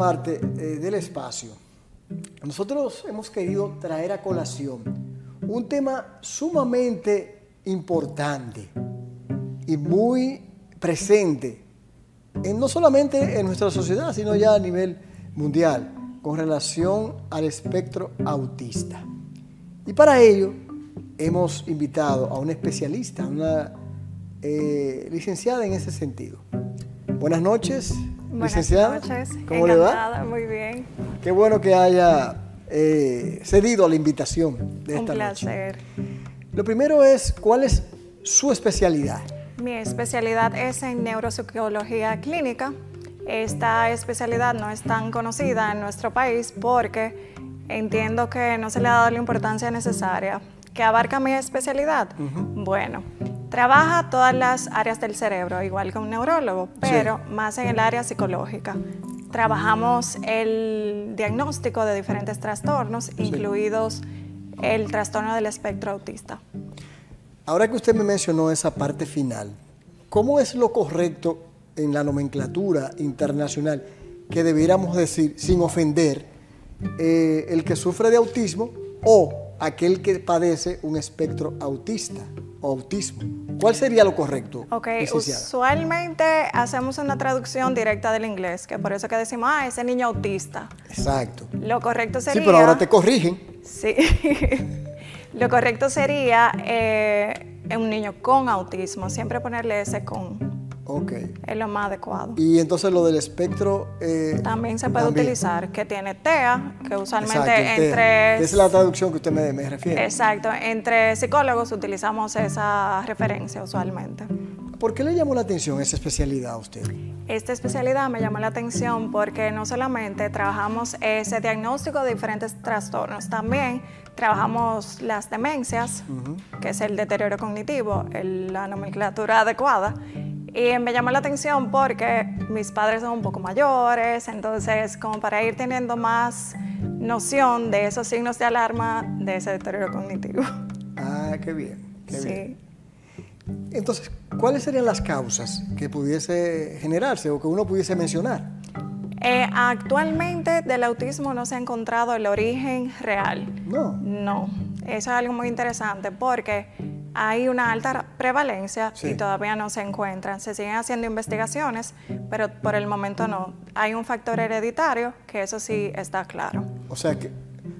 parte eh, del espacio, nosotros hemos querido traer a colación un tema sumamente importante y muy presente, en, no solamente en nuestra sociedad, sino ya a nivel mundial, con relación al espectro autista. Y para ello hemos invitado a una especialista, una eh, licenciada en ese sentido. Buenas noches, Buenas licenciada. noches. ¿Cómo le va? Muy bien. Qué bueno que haya eh, cedido a la invitación de Un esta placer. noche. Lo primero es, ¿cuál es su especialidad? Mi especialidad es en neuropsicología clínica. Esta especialidad no es tan conocida en nuestro país porque entiendo que no se le ha dado la importancia necesaria. ¿Qué abarca mi especialidad? Bueno, trabaja todas las áreas del cerebro, igual que un neurólogo, pero más en el área psicológica. Trabajamos el diagnóstico de diferentes trastornos, incluidos el trastorno del espectro autista. Ahora que usted me mencionó esa parte final, ¿cómo es lo correcto en la nomenclatura internacional que debiéramos decir, sin ofender, eh, el que sufre de autismo o aquel que padece un espectro autista o autismo? ¿Cuál sería lo correcto? Ok, licenciada? usualmente hacemos una traducción directa del inglés, que por eso que decimos, ah, ese niño autista. Exacto. Lo correcto sería... Sí, pero ahora te corrigen. Sí. lo correcto sería eh, un niño con autismo, siempre ponerle ese con, Ok. es lo más adecuado. Y entonces lo del espectro... eh, También se puede también. utilizar que tiene TEA, que usualmente Exacto, el TEA. entre... Esa es la traducción que usted me, me refiere. Exacto, entre psicólogos utilizamos esa referencia usualmente. ¿Por qué le llamó la atención esa especialidad a usted? Esta especialidad me llamó la atención porque no solamente trabajamos ese diagnóstico de diferentes trastornos, también trabajamos las demencias, que es el deterioro cognitivo, el- la nomenclatura adecuada. Y me llamó la atención porque mis padres son un poco mayores, entonces como para ir teniendo más noción de esos signos de alarma de ese deterioro cognitivo. Ah, qué bien. Qué Sí. bien. Entonces, ¿cuáles serían las causas que pudiese generarse o que uno pudiese mencionar? Eh, actualmente del autismo no se ha encontrado el origen real. No. No, eso es algo muy interesante porque hay una alta prevalencia Sí. y todavía no se encuentran. Se siguen haciendo investigaciones, pero por el momento no. Hay un factor hereditario que eso sí está claro. O sea que,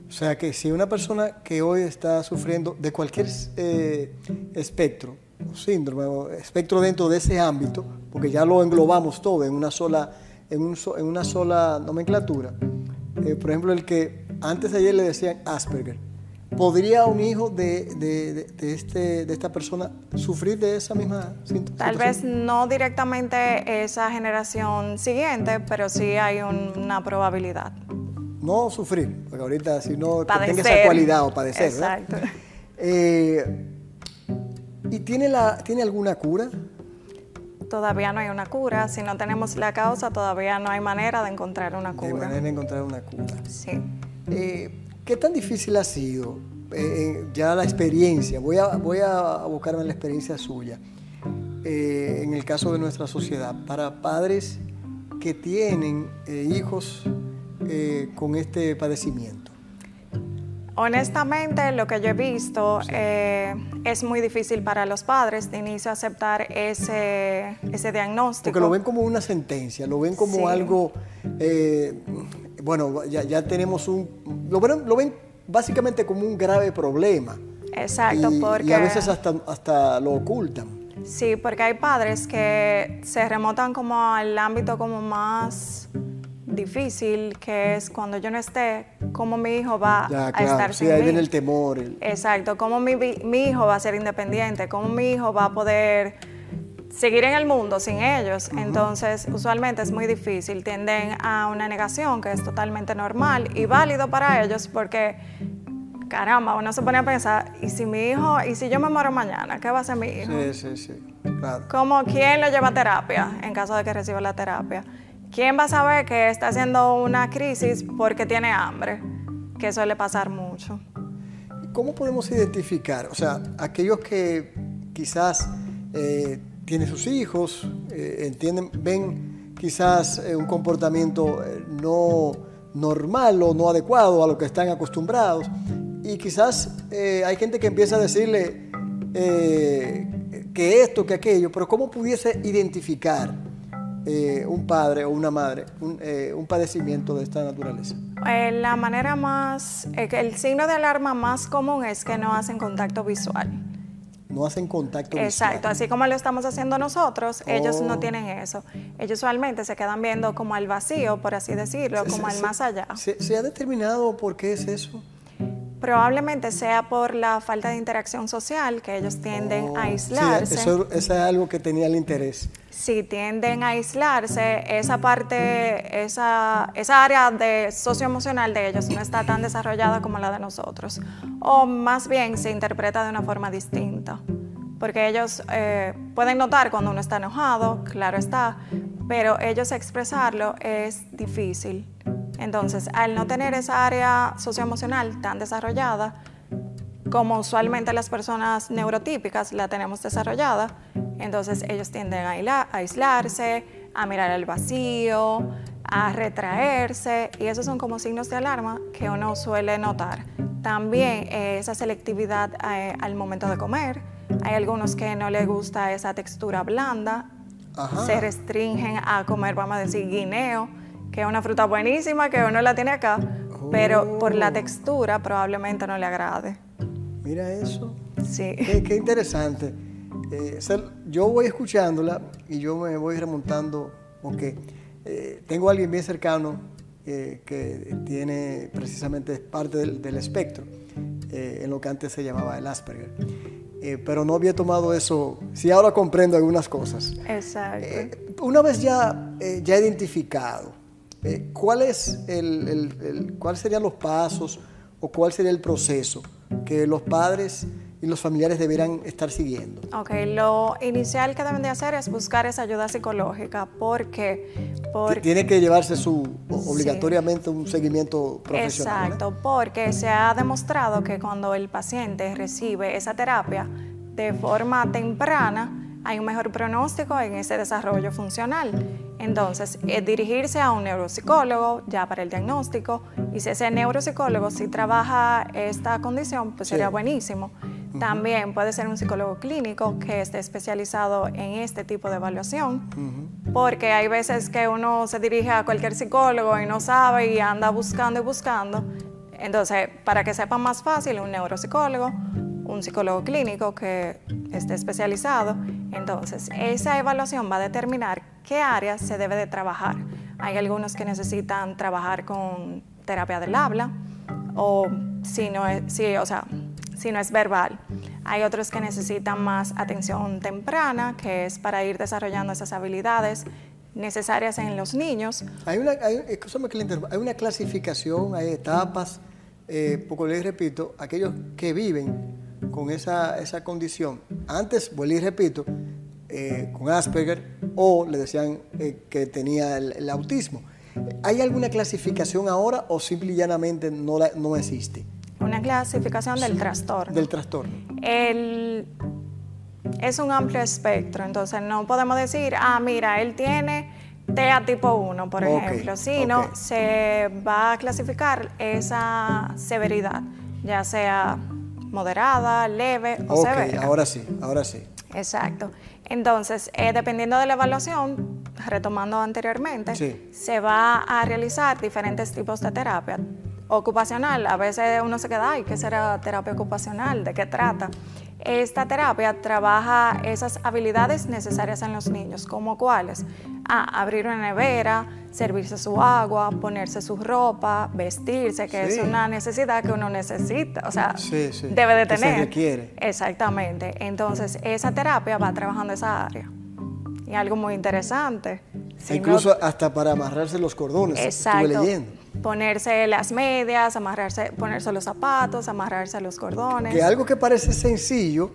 o sea que si una persona que hoy está sufriendo de cualquier eh, espectro, o síndrome, o espectro dentro de ese ámbito, porque ya lo englobamos todo en una sola, en un so- en una sola nomenclatura. Eh, por ejemplo, el que antes de ayer le decían Asperger. ¿Podría un hijo de, de- de- de este, de esta persona sufrir de esa misma síntoma? Tal vez no directamente esa generación siguiente, pero sí hay un- una probabilidad. No sufrir, porque ahorita si no que tenga esa cualidad o padecer. ¿verdad? Exacto. Eh, ¿Y tiene, la, tiene alguna cura? Todavía no hay una cura. Si no tenemos la causa, todavía no hay manera de encontrar una De cura. manera de encontrar una cura. Sí. Eh, ¿Qué tan difícil ha sido eh, ya la experiencia? Voy a, voy a buscarme la experiencia suya. eh, en el caso de nuestra sociedad, para padres que tienen eh, hijos eh, con este padecimiento. Honestamente, lo que yo he visto eh, es muy difícil para los padres de inicio aceptar ese, ese diagnóstico. Porque lo ven como una sentencia, lo ven como Sí. algo, eh, bueno, ya, ya tenemos un, lo ven, lo ven básicamente como un grave problema. Exacto, y, y porque a veces hasta, hasta lo ocultan. sí, porque hay padres que se remontan como al ámbito como más difícil, que es cuando yo no esté, cómo mi hijo va Ya, a claro, estar sí, sin ahí mí. viene el temor. el- Exacto, cómo mi, mi hijo va a ser independiente, cómo mi hijo va a poder seguir en el mundo sin ellos. Entonces, usualmente es muy difícil, tienden a una negación que es totalmente normal y válido para ellos porque, caramba, uno se pone a pensar, ¿y si mi hijo, y si yo me muero mañana, qué va a hacer mi hijo? Sí, sí, sí, claro. ¿Cómo, ¿Quién lo lleva a terapia en caso de que reciba la terapia? ¿Quién va a saber que está haciendo una crisis porque tiene hambre? Que suele pasar mucho. ¿Cómo podemos identificar? O sea, aquellos que quizás eh, tienen sus hijos, eh, entienden, ven quizás eh, un comportamiento eh, no normal o no adecuado a lo que están acostumbrados. Y quizás hay gente que empieza a decirle que esto, que aquello, pero ¿cómo pudiese identificar un padre o una madre un, padecimiento de esta naturaleza? la manera más, el signo de alarma más común es que no hacen contacto visual no hacen contacto visual. Exacto, así como lo estamos haciendo nosotros, ellos no oh. tienen eso. Ellos usualmente se quedan viendo como al vacío, por así decirlo, como al más allá. ¿se, ha determinado por qué es eso? Probablemente sea por la falta de interacción social, que ellos tienden a oh, aislarse. eso, es algo que tenía el interés. Si tienden a aislarse, esa parte, esa, esa área de socioemocional de ellos no está tan desarrollada como la de nosotros. O más bien se interpreta de una forma distinta. Porque ellos eh, pueden notar cuando uno está enojado, claro está, pero ellos expresarlo es difícil. Entonces, al no tener esa área socioemocional tan desarrollada, como usualmente las personas neurotípicas la tenemos desarrollada, entonces ellos tienden a aislarse, a mirar al vacío, a retraerse, y esos son como signos de alarma que uno suele notar. También eh, esa selectividad eh, al momento de comer. Hay algunos que no les gusta esa textura blanda, se restringen a comer, vamos a decir, guineo que es una fruta buenísima, que uno la tiene acá, pero por la oh. textura probablemente no le agrade. Mira eso. Sí. Qué, interesante. Eh, yo voy escuchándola y yo me voy remontando, porque eh, tengo a alguien bien cercano eh, que tiene precisamente parte del, espectro, en lo que antes se llamaba el Asperger. pero no había tomado eso, sí ahora comprendo algunas cosas. Exacto. una vez ya, ya identificado, eh, ¿cuál, es el, ¿Cuáles serían los pasos o cuál sería el proceso que los padres y los familiares deberán estar siguiendo? Ok, lo inicial que deben de hacer es buscar esa ayuda psicológica porque... porque Tiene que llevarse su obligatoriamente un seguimiento profesional. Exacto, porque se ha demostrado que cuando el paciente recibe esa terapia de forma temprana, hay un mejor pronóstico en ese desarrollo funcional. Entonces, eh, dirigirse a un neuropsicólogo ya para el diagnóstico y si ese neuropsicólogo sí trabaja esta condición, pues sería buenísimo. También puede ser un psicólogo clínico que esté especializado en este tipo de evaluación, porque hay veces que uno se dirige a cualquier psicólogo y no sabe y anda buscando y buscando. Entonces, para que sepa más fácil, un neuropsicólogo, un psicólogo clínico que esté especializado. Entonces, esa evaluación va a determinar qué áreas se debe de trabajar. Hay algunos que necesitan trabajar con terapia del habla o si no es, verbal. Hay otros que necesitan más atención temprana, que es para ir desarrollando esas habilidades necesarias en los niños. Hay una, hay, hay una clasificación, hay etapas, eh, poco les repito, aquellos que viven con esa, esa condición, antes, vuelvo y repito, eh, con Asperger o le decían eh, que tenía el, autismo. ¿Hay alguna clasificación ahora o simple y llanamente no, no existe? Una clasificación del trastorno. Del trastorno. El, es un amplio espectro, entonces no podemos decir, ah, mira, él tiene TEA tipo 1, por ejemplo, sino se va a clasificar esa severidad, ya sea moderada, leve o okay, severa. Ahora sí, ahora sí. Exacto. Entonces, eh, dependiendo de la evaluación, retomando anteriormente, se va a realizar diferentes tipos de terapia. Ocupacional, a veces uno se queda, ay, ¿qué será terapia ocupacional? ¿De qué trata? Esta terapia trabaja esas habilidades necesarias en los niños, como cuáles? Ah, abrir una nevera, servirse su agua, ponerse su ropa, vestirse, que es una necesidad que uno necesita, o sea, debe de tener. se requiere. Exactamente. Entonces, esa terapia va trabajando esa área. Y algo muy interesante. incluso hasta para amarrarse los cordones. Exacto. Estuve leyendo ponerse las medias, amarrarse, ponerse los zapatos, amarrarse los cordones. Que algo que parece sencillo,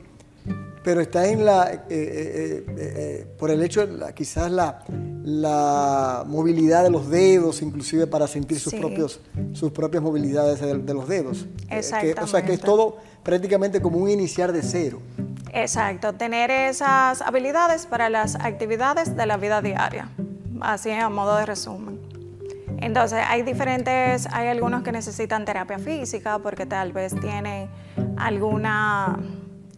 pero está en la, eh, eh, eh, por el hecho, quizás la, la movilidad de los dedos, inclusive para sentir sus, propios, sus propias movilidades de, los dedos. Exactamente. o sea que es todo prácticamente como un iniciar de cero. Exacto, tener esas habilidades para las actividades de la vida diaria así a modo de resumen. Entonces, hay diferentes, hay algunos que necesitan terapia física porque tal vez tienen alguna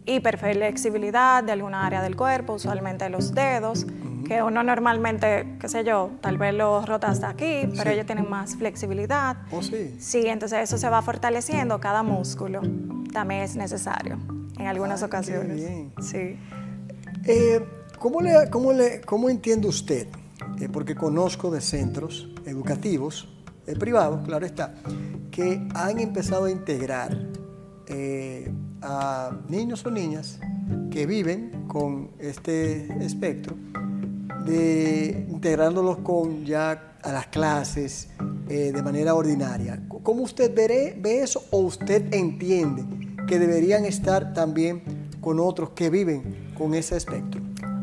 hiperflexibilidad de alguna área del cuerpo, usualmente los dedos, que uno normalmente, qué sé yo, tal vez los rota hasta aquí, pero ellos tienen más flexibilidad. ¿Oh, sí? Sí, entonces eso se va fortaleciendo, cada músculo también es necesario en algunas ocasiones. bien. Sí. Eh, ¿cómo, le, cómo, le, ¿Cómo entiende usted? Eh, porque conozco de centros educativos, eh, privados, claro está, que han empezado a integrar a niños o niñas que viven con este espectro, de integrándolos con ya a las clases eh, de manera ordinaria. ¿Cómo usted ve eso o usted entiende que deberían estar también con otros que viven con ese espectro?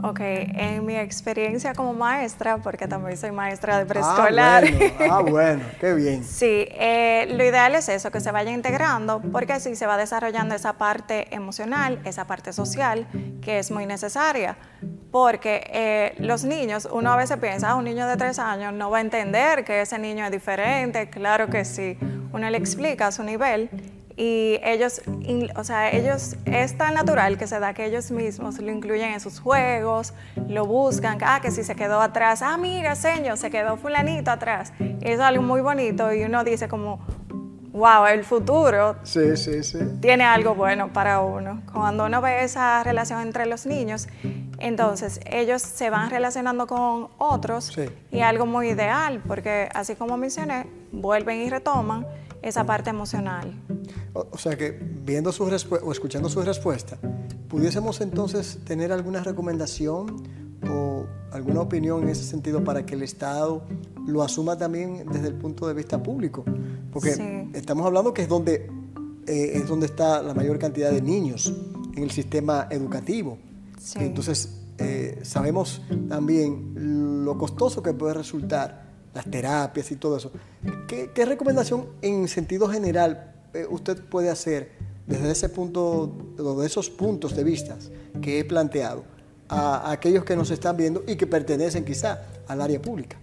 Ok, en mi experiencia como maestra, porque también soy maestra de preescolar. Ah, bueno, ah, bueno, qué bien. Sí, eh, lo ideal es eso, que se vaya integrando, porque así se va desarrollando esa parte emocional, esa parte social, que es muy necesaria. Porque eh, los niños, uno a veces piensa, ah, un niño de tres años no va a entender que ese niño es diferente. Claro que sí. Uno le explica a su nivel y ellos, o sea, ellos es tan natural que se da que ellos mismos lo incluyen en sus juegos, lo buscan, ah, que si se quedó atrás, ah, mira, señor, se quedó fulanito atrás. Y eso es algo muy bonito y uno dice como, wow, el futuro Sí, sí, sí. tiene algo bueno para uno. Cuando uno ve esa relación entre los niños, entonces ellos se van relacionando con otros y algo muy ideal, porque así como mencioné, vuelven y retoman esa parte emocional. O, o sea que viendo su o escuchando su respuesta, pudiésemos entonces tener alguna recomendación o alguna opinión en ese sentido para que el Estado lo asuma también desde el punto de vista público, porque Sí. estamos hablando que es donde eh, es donde está la mayor cantidad de niños en el sistema educativo. Sí. Entonces eh, sabemos también lo costoso que puede resultar las terapias y todo eso. ¿Qué, qué recomendación en sentido general usted puede hacer desde ese punto, de esos puntos de vista que he planteado a, a aquellos que nos están viendo y que pertenecen quizá al área pública?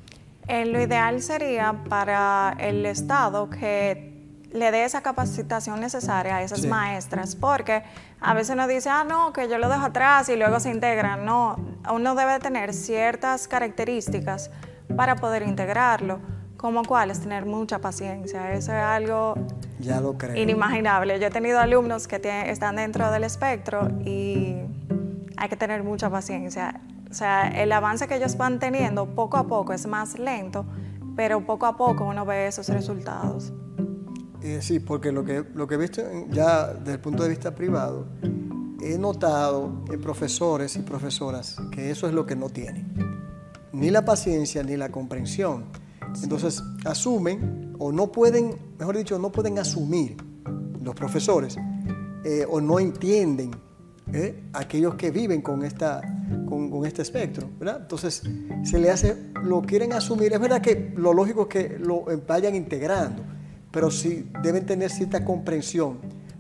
Eh, lo ideal sería para el Estado que le dé esa capacitación necesaria a esas Sí. maestras, porque a veces uno dice, ah, no, que yo lo dejo atrás y luego se integran. No, uno debe tener ciertas características para poder integrarlo, como cuáles, tener mucha paciencia. Eso es algo Ya lo creo. inimaginable. Yo he tenido alumnos que tienen- están dentro del espectro y hay que tener mucha paciencia. O sea, el avance que ellos van teniendo poco a poco es más lento, pero poco a poco uno ve esos resultados. Eh, sí, porque lo que, lo que he visto ya desde el punto de vista privado, he notado en profesores y profesoras que eso es lo que no tienen. Ni la paciencia ni la comprensión. Entonces asumen o no pueden, mejor dicho, no pueden asumir los profesores eh, o no entienden ¿eh? aquellos que viven con, esta, con, este espectro. Entonces se le hace, lo quieren asumir. Es verdad que lo lógico es que lo vayan integrando, pero sí deben tener cierta comprensión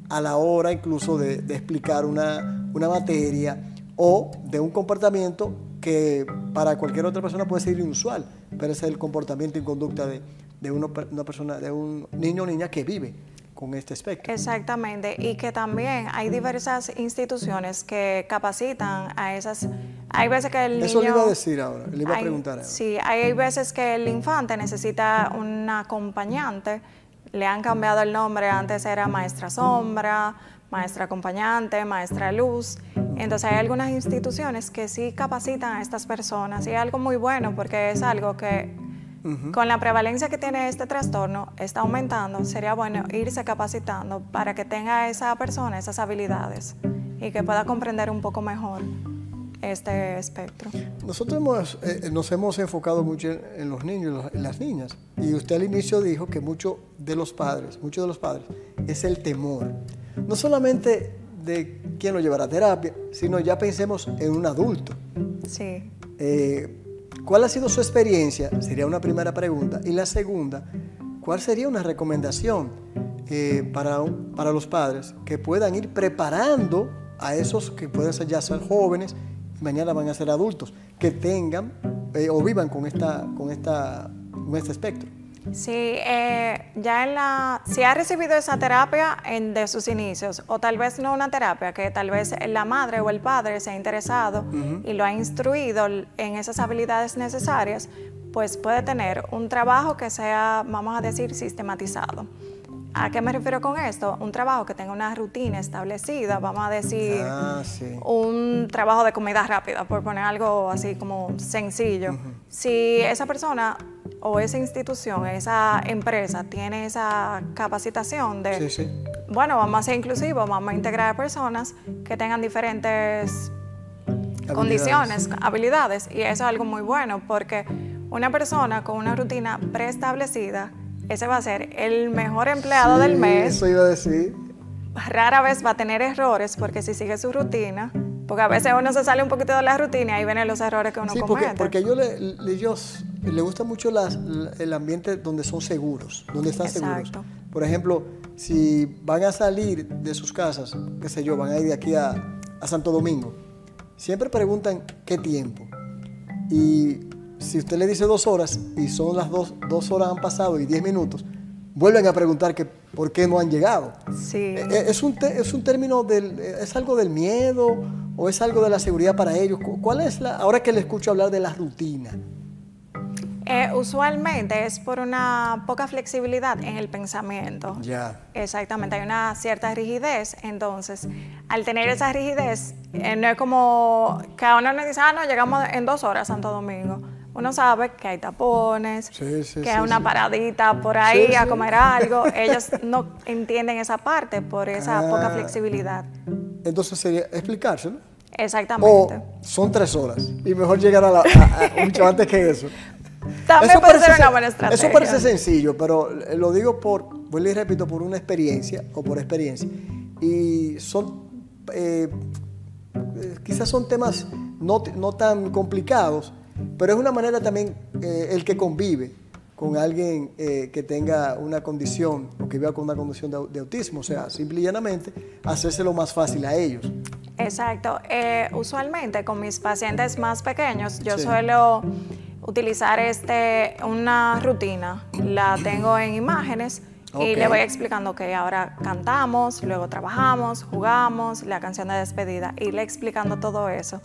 a la hora incluso de, de explicar una, una materia o de un comportamiento que para cualquier otra persona puede ser inusual, pero ese es el comportamiento y conducta de, de uno- una persona, de un niño o niña que vive con este espectro. Exactamente, y que también hay diversas instituciones que capacitan a esas... Hay veces que el niño... Eso le iba a decir ahora, le iba a preguntar ahora. Sí, hay veces que el infante necesita un acompañante. Le han cambiado el nombre, antes era maestra sombra, maestra acompañante, maestra luz. Entonces hay algunas instituciones que sí capacitan a estas personas y es algo muy bueno porque es algo que con la prevalencia que tiene este trastorno está aumentando. Sería bueno irse capacitando para que tenga esa persona esas habilidades y que pueda comprender un poco mejor este espectro. Nosotros hemos, eh, nos hemos enfocado mucho en, en los niños y las niñas. Y usted al inicio dijo que mucho de los padres, muchos de los padres, es el temor. No solamente de quién lo llevará a terapia, sino ya pensemos en un adulto. Sí. Eh, ¿Cuál ha sido su experiencia? Sería una primera pregunta. Y la segunda, ¿cuál sería una recomendación eh, para, para los padres que puedan ir preparando a esos que pueden ser ya ser jóvenes y mañana van a ser adultos, que tengan eh, o vivan con, esta, con, esta, con este espectro. Sí, eh, ya en la, si ha recibido esa terapia en, de sus inicios, o tal vez no una terapia, que tal vez la madre o el padre se ha interesado y lo ha instruido en esas habilidades necesarias, pues puede tener un trabajo que sea, vamos a decir, sistematizado. ¿A qué me refiero con esto? Un trabajo que tenga una rutina establecida, vamos a decir, Ah, sí. un trabajo de comida rápida, por poner algo así como sencillo. Si esa persona o esa institución, esa empresa tiene esa capacitación de, Sí, sí. bueno, vamos a ser inclusivos, vamos a integrar personas que tengan diferentes condiciones, habilidades, y eso es algo muy bueno porque una persona con una rutina preestablecida, ese va a ser el mejor empleado del mes, Eso iba a decir. rara vez va a tener errores porque si sigue su rutina, porque a veces uno se sale un poquito de la rutina y ahí vienen los errores que uno Sí, porque, comete. porque a ellos, le, les gusta mucho las- el ambiente donde son seguros, donde están seguros. Por ejemplo, si van a salir de sus casas, qué sé yo, van a ir de aquí a, a Santo Domingo, siempre preguntan qué tiempo. Y si usted le dice dos horas y son las dos, dos horas han pasado y diez minutos, vuelven a preguntar que por qué no han llegado. Sí. Eh, eh, ¿Es un, te- es un término del, es algo del miedo o es algo de la seguridad para ellos? Cu- ¿Cuál es la, ahora que le escucho hablar de la rutina? Eh, usualmente es por una poca flexibilidad en el pensamiento. Ya. Exactamente, hay una cierta rigidez, entonces al tener esa rigidez, eh, no es como que a uno le dice, ah, no, llegamos en dos horas a Santo Domingo. Uno sabe que hay tapones, Sí, sí, que sí, hay una paradita por ahí a comer algo. Ellos no entienden esa parte por esa poca Ah. flexibilidad. Entonces sería explicárselo. O Exactamente. son tres horas y mejor llegar a la, a- a- mucho antes que eso. También puede parece ser una buena estrategia. Eso parece sencillo, pero lo digo por, vuelvo y repito, por una experiencia o por experiencia. Y son, eh, eh, quizás son temas no, no tan complicados, pero es una manera también eh, el que convive con alguien eh, que tenga una condición o que viva con una condición de, de autismo, o sea, simple y llanamente, hacérselo más fácil a ellos. Exacto. Eh, usualmente con mis pacientes más pequeños, yo Sí. suelo utilizar este, una rutina. La tengo en imágenes y le voy explicando que ahora cantamos, luego trabajamos, jugamos, la canción de despedida y le explicando todo eso.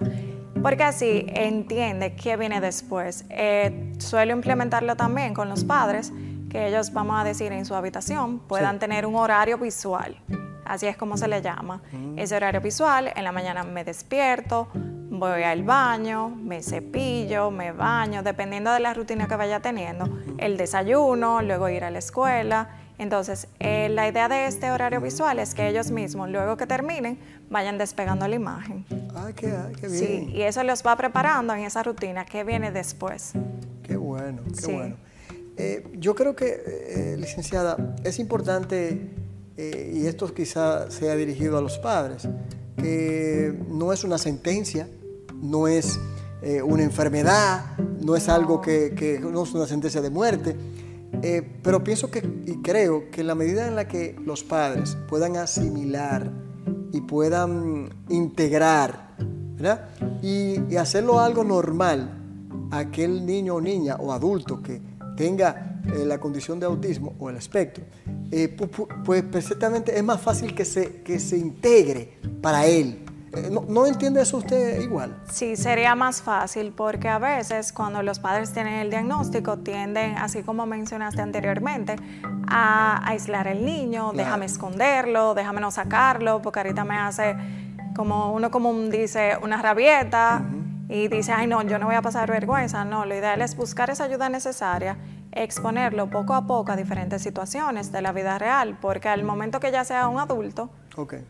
Porque así entiende qué viene después. Eh, suelo implementarlo también con los padres, que ellos, vamos a decir, en su habitación puedan Sí. tener un horario visual. Así es como se le llama. Ese horario visual, en la mañana me despierto, voy al baño, me cepillo, me baño, dependiendo de la rutina que vaya teniendo. El desayuno, luego ir a la escuela. Entonces, eh, la idea de este horario visual es que ellos mismos, luego que terminen, vayan despegando la imagen. Ah, qué, qué bien. Sí, y eso los va preparando en esa rutina que viene después. Qué bueno, qué Sí. bueno. Eh, yo creo que, eh, licenciada, es importante, y esto quizá sea dirigido a los padres, que no es una sentencia, no es eh, una enfermedad, no es algo que, no es una sentencia de muerte, eh, pero pienso que y creo que la medida en la que los padres puedan asimilar y puedan integrar, y hacerlo algo normal, aquel niño o niña o adulto que tenga eh, la condición de autismo o el espectro, eh, pu- pu- pues perfectamente es más fácil que se, que se integre para él. Eh, ¿no, ¿No entiende eso usted igual? Sí, sería más fácil porque a veces cuando los padres tienen el diagnóstico tienden, así como mencionaste anteriormente, a aislar al niño, Claro. déjame esconderlo, déjame no sacarlo, porque ahorita me hace como uno común dice una rabieta y dice, ay no, yo no voy a pasar vergüenza. No, lo ideal es buscar esa ayuda necesaria, exponerlo poco a poco a diferentes situaciones de la vida real, porque al momento que ya sea un adulto,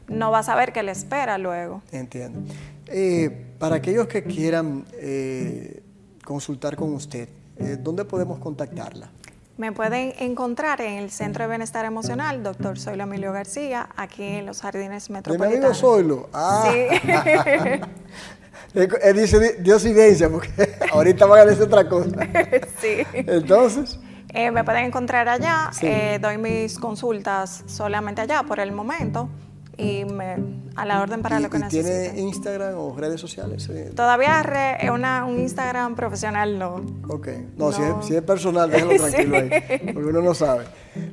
no va a saber qué le espera luego. entiendo. Eh, para aquellos que quieran eh, consultar con usted, eh, ¿dónde podemos contactarla? Me pueden encontrar en el Centro de Bienestar Emocional, doctor Zoilo Emilio García, aquí en los Jardines De mi amigo Metropolitanos. Ah, Sí. Él dice di- diosidencia, porque ahorita van a decir otra cosa. sí. Entonces, Eh, me pueden encontrar allá, Sí. eh, doy mis consultas solamente allá por el momento y me, a la orden para ¿Y- lo que y ¿Tiene necesiten. Instagram o redes sociales? Eh, Todavía re- una, un Instagram profesional no. Ok, no, Si, es, si es personal, déjalo Sí. tranquilo ahí, porque uno no sabe.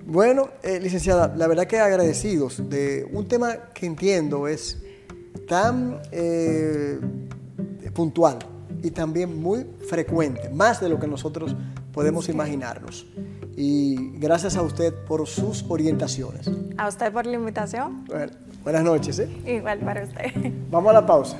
Bueno, eh, licenciada, la verdad que agradecidos de un tema que entiendo es tan eh, puntual y también muy frecuente, más de lo que nosotros podemos imaginarnos. Y gracias a usted por sus orientaciones. A usted por la invitación. Bueno, buenas noches. ¿eh? Igual para usted. Vamos a la pausa.